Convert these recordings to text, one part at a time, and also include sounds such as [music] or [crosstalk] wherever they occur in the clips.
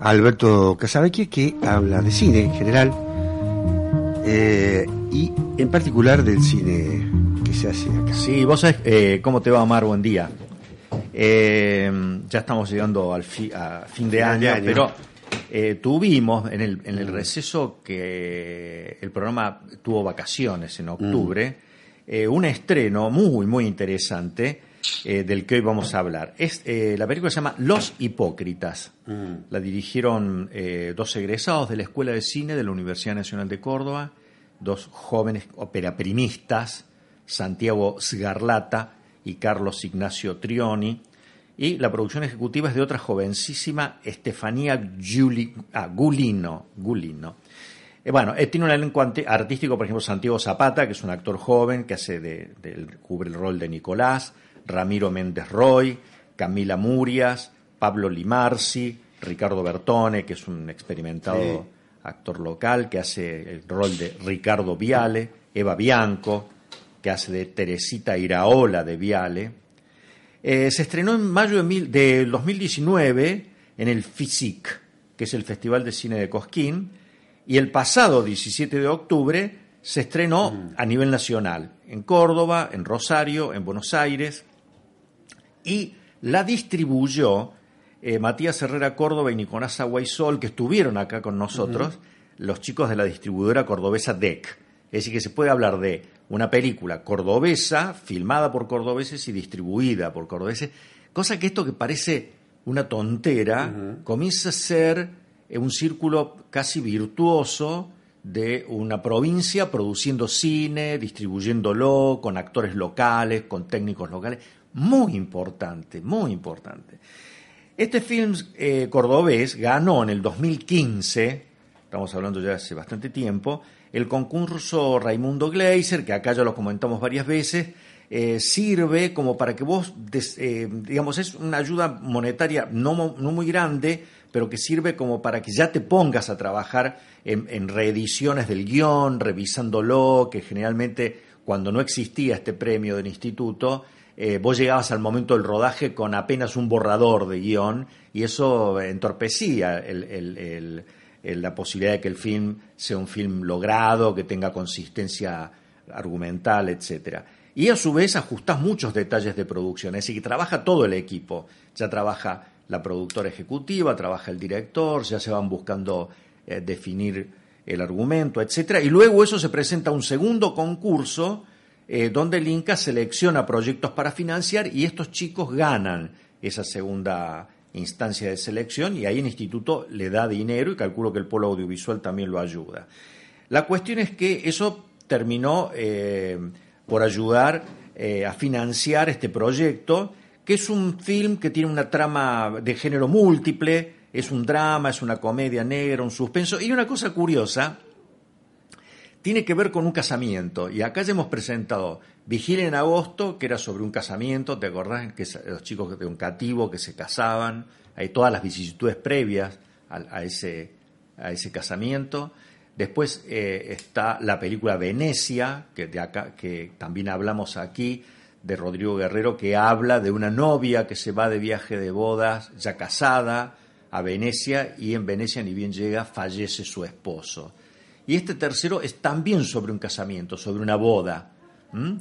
Alberto Casabecchia que habla de cine en general eh, y en particular del cine que se hace acá. Sí, vos sabés eh, cómo te va, Omar, buen día. Eh, ya estamos llegando al fi- a fin de año, año. pero eh, tuvimos en el, en el receso que el programa tuvo vacaciones en octubre, eh, un estreno muy, muy interesante eh, del que hoy vamos a hablar. Es, eh, la película se llama Los Hipócritas. La dirigieron eh, dos egresados de la Escuela de Cine de la Universidad Nacional de Córdoba, dos jóvenes operaprimistas, Santiago Sgarlata y Carlos Ignacio Trioni. Y la producción ejecutiva es de otra jovencísima, Estefanía Giuli- ah, Gulino. Gulino. Eh, bueno, eh, tiene un elenco artístico, por ejemplo, Santiago Zapata, que es un actor joven que hace de, cubre el rol de Nicolás, Ramiro Méndez Roy, Camila Murias, Pablo Limarsi, Ricardo Bertone, que es un experimentado Sí. actor local, que hace el rol de Ricardo Viale, Eva Bianco, que hace de Teresita Iraola de Viale. Eh, se estrenó en mayo de mil- del 2019 en el FISIC, que es el Festival de Cine de Cosquín, y el pasado 17 de octubre se estrenó a nivel nacional, en Córdoba, en Rosario, en Buenos Aires, y la distribuyó eh, Matías Herrera Córdoba y Nicolás Aguaisol, que estuvieron acá con nosotros, los chicos de la distribuidora cordobesa DEC. Es decir, que se puede hablar de una película cordobesa, filmada por cordobeses y distribuida por cordobeses, cosa que esto que parece una tontera, comienza a ser eh, un círculo casi virtuoso de una provincia produciendo cine, distribuyéndolo con actores locales, con técnicos locales. Muy importante, muy importante. Este film eh, cordobés ganó en el 2015, estamos hablando ya hace bastante tiempo, el concurso Raimundo Gleiser, que acá ya lo comentamos varias veces, eh, sirve como para que vos, eh, digamos, es una ayuda monetaria no, mo- no muy grande, pero que sirve como para que ya te pongas a trabajar en, en reediciones del guion, revisándolo, que generalmente cuando no existía este premio del instituto, eh, vos llegabas al momento del rodaje con apenas un borrador de guion y eso entorpecía la posibilidad de que el film sea un film logrado, que tenga consistencia argumental, etcétera. Y a su vez ajustás muchos detalles de producción, es decir, que trabaja todo el equipo. Ya trabaja la productora ejecutiva, trabaja el director, ya se van buscando eh, definir el argumento, etcétera. Y luego eso se presenta a un segundo concurso eh, donde el Inca selecciona proyectos para financiar y estos chicos ganan esa segunda instancia de selección y ahí el instituto le da dinero y calculo que el polo audiovisual también lo ayuda. La cuestión es que eso terminó eh, por ayudar eh, a financiar este proyecto, que es un film que tiene una trama de género múltiple, es un drama, es una comedia negra, un suspenso, y una cosa curiosa, tiene que ver con un casamiento. Y acá ya hemos presentado Vigilia en agosto, que era sobre un casamiento, ¿te acordás? Que es- los chicos de un cativo que se casaban, hay todas las vicisitudes previas a, ese, a ese casamiento. Después eh, está la película Venecia, que, que también hablamos aquí, de Rodrigo Guerrero, que habla de una novia que se va de viaje de bodas, ya casada, a Venecia, y en Venecia ni bien llega, fallece su esposo. Y este tercero es también sobre un casamiento, sobre una boda. ¿Mm?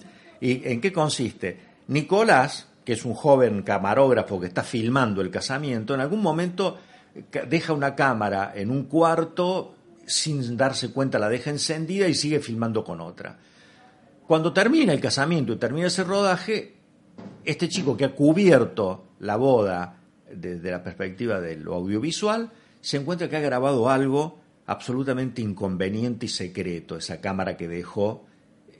¿Y en qué consiste? Nicolás, que es un joven camarógrafo que está filmando el casamiento, en algún momento eh, deja una cámara en un cuarto, sin darse cuenta la deja encendida y sigue filmando con otra. Cuando termina el casamiento y termina ese rodaje, este chico que ha cubierto la boda desde la perspectiva de lo audiovisual, se encuentra que ha grabado algo absolutamente inconveniente y secreto, esa cámara que dejó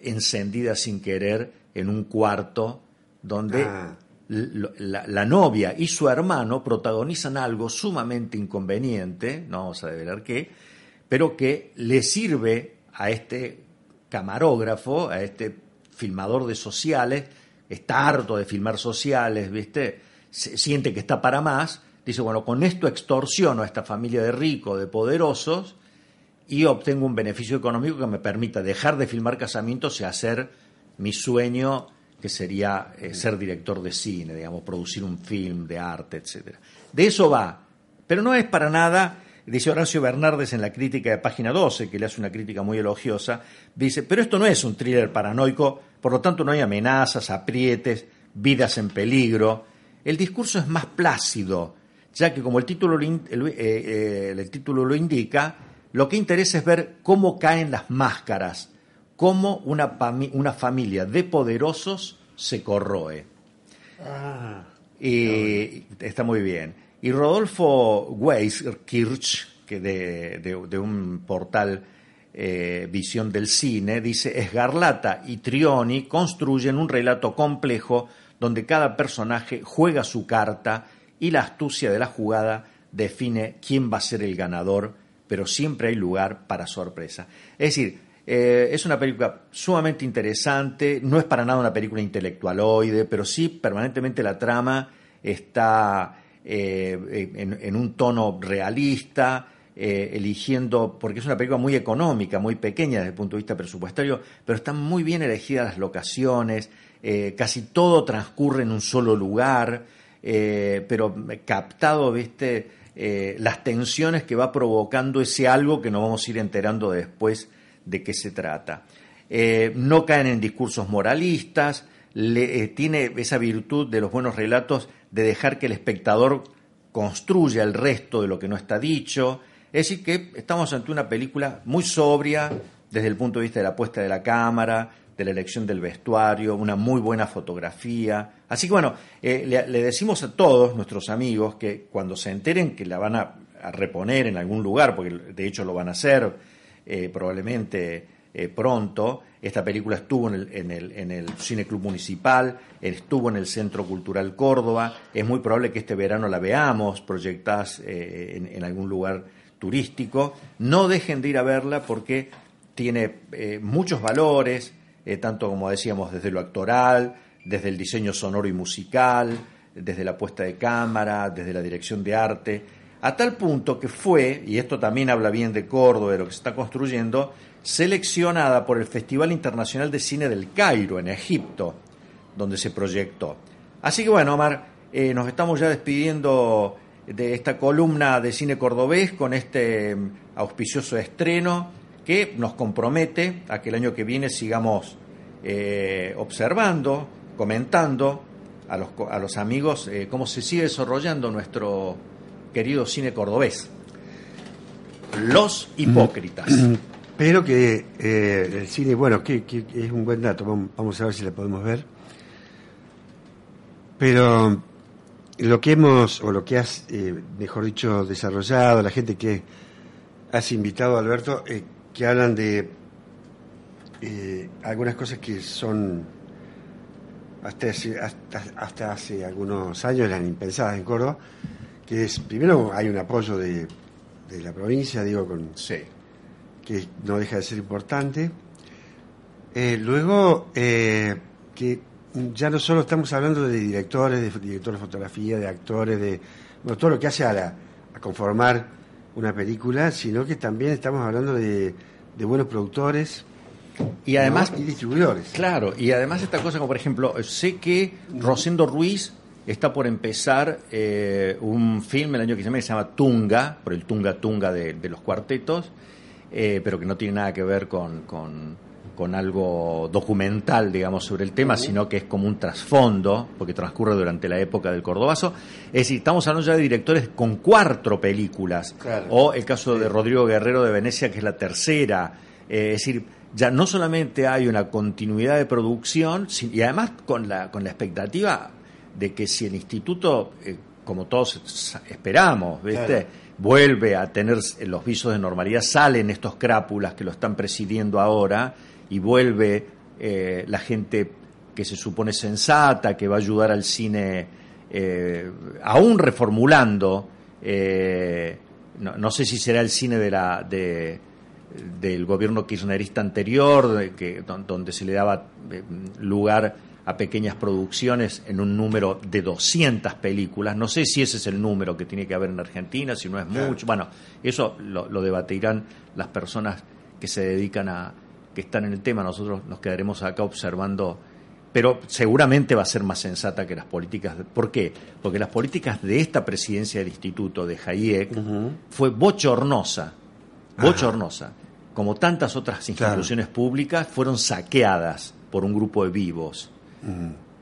encendida sin querer en un cuarto donde Ah. la, novia y su hermano protagonizan algo sumamente inconveniente, no vamos a develar qué, pero que le sirve a este camarógrafo, a este filmador de sociales, está harto de filmar sociales, ¿viste? siente que está para más, dice, bueno, con esto extorsiono a esta familia de ricos, de poderosos, y obtengo un beneficio económico que me permita dejar de filmar casamientos y hacer mi sueño que sería eh, ser director de cine, digamos, producir un film de arte, etc. De eso va, pero no es para nada, dice Horacio Bernardes en la crítica de página 12, que le hace una crítica muy elogiosa, dice, pero esto no es un thriller paranoico, por lo tanto no hay amenazas, aprietes, vidas en peligro. El discurso es más plácido, ya que como el título, eh, eh, el título lo indica, lo que interesa es ver cómo caen las máscaras, cómo una, una familia de poderosos se corroe. Ah, y está muy bien. Y Rodolfo Weiskirch, que de, de, un portal eh, Visión del Cine, dice, Esgarlata y Trioni construyen un relato complejo donde cada personaje juega su carta y la astucia de la jugada define quién va a ser el ganador, pero siempre hay lugar para sorpresa. Es decir, eh, es una película sumamente interesante, no es para nada una película intelectualoide, pero sí permanentemente la trama está eh, en, un tono realista, eh, eligiendo, porque es una película muy económica, muy pequeña desde el punto de vista presupuestario, pero están muy bien elegidas las locaciones, casi todo transcurre en un solo lugar, pero captado, viste, las tensiones que va provocando ese algo que nos vamos a ir enterando después de qué se trata. Eh, no caen en discursos moralistas, le, eh, tiene esa virtud de los buenos relatos de dejar que el espectador construya el resto de lo que no está dicho. Es decir, que estamos ante una película muy sobria desde el punto de vista de la puesta de la cámara, de la elección del vestuario, una muy buena fotografía. Así que bueno, eh, le, decimos a todos nuestros amigos que cuando se enteren que la van a reponer en algún lugar, porque de hecho lo van a hacer, eh, probablemente eh, pronto. Esta película estuvo en el, en, el, en el Cine Club Municipal, estuvo en el Centro Cultural Córdoba. Es muy probable que este verano la veamos proyectada eh, en, algún lugar turístico. No dejen de ir a verla porque tiene muchos valores, tanto como decíamos desde lo actoral, desde el diseño sonoro y musical, desde la puesta de cámara, desde la dirección de arte a tal punto que fue, y esto también habla bien de Córdoba, de lo que se está construyendo, seleccionada por el Festival Internacional de Cine del Cairo, en Egipto, donde se proyectó. Así que bueno, Omar, eh, nos estamos ya despidiendo de esta columna de cine cordobés con este mm, auspicioso estreno que nos compromete a que el año que viene sigamos eh, observando, comentando a los, a los amigos eh, cómo se sigue desarrollando nuestro querido cine cordobés. Los hipócritas. Mm, [clears throat] pero que eh, el cine, bueno, que, es un buen dato, vamos a ver si la podemos ver. Pero lo que hemos, o lo que has, mejor dicho, desarrollado, la gente que has invitado, Alberto, que hablan de algunas cosas que son hasta hasta, hasta hace algunos años eran impensadas en Córdoba, que es, primero hay un apoyo de, la provincia, digo, con que no deja de ser importante. Eh, luego, eh, que ya no solo estamos hablando de directores, de directores de fotografía, de actores, de todo lo que hace a, la, a conformar una película, sino que también estamos hablando de, buenos productores, y además y distribuidores. Claro, y además esta cosa como por ejemplo, sé que Rosendo Ruiz está por empezar eh, un film el año que se llama, se llama Tunga, por el Tunga Tunga de, los cuartetos, eh, pero que no tiene nada que ver con, con, algo documental, digamos, sobre el tema, sino que es como un trasfondo, porque transcurre durante la época del Cordobazo. Es decir, estamos hablando ya de directores con cuatro películas, o el caso de Rodrigo Guerrero de Venecia, que es la tercera. Eh, es decir, ya no solamente hay una continuidad de producción, y además con la, con la expectativa de que si el instituto, eh, como todos esperamos, vuelve a tener los visos de normalidad, salen estos crápulas que lo están presidiendo ahora y vuelve eh, la gente que se supone sensata, que va a ayudar al cine, aún reformulando, no, sé si será el cine de la, de, del gobierno kirchnerista anterior, que, donde se le daba lugar a pequeñas producciones en un número de 200 películas. No sé si ese es el número que tiene que haber en Argentina, si no es mucho. Bueno, eso lo, debatirán las personas que se dedican a, que están en el tema. Nosotros nos quedaremos acá observando, pero seguramente va a ser más sensata que las políticas. ¿Por qué? Porque las políticas de esta presidencia del instituto de Hayek fue bochornosa, bochornosa. Como tantas otras instituciones públicas, fueron saqueadas por un grupo de vivos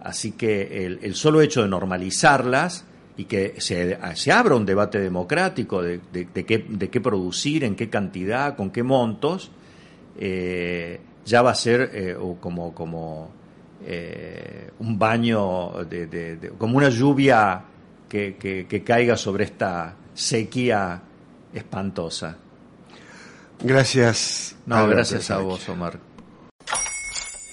Así que el, solo hecho de normalizarlas y que se, se abra un debate democrático de, qué, de, qué, producir, en qué cantidad, con qué montos, eh, ya va a ser eh, como, como eh, un baño, de, como una lluvia que, que, caiga sobre esta sequía espantosa. Gracias. No, gracias a vos, Omar.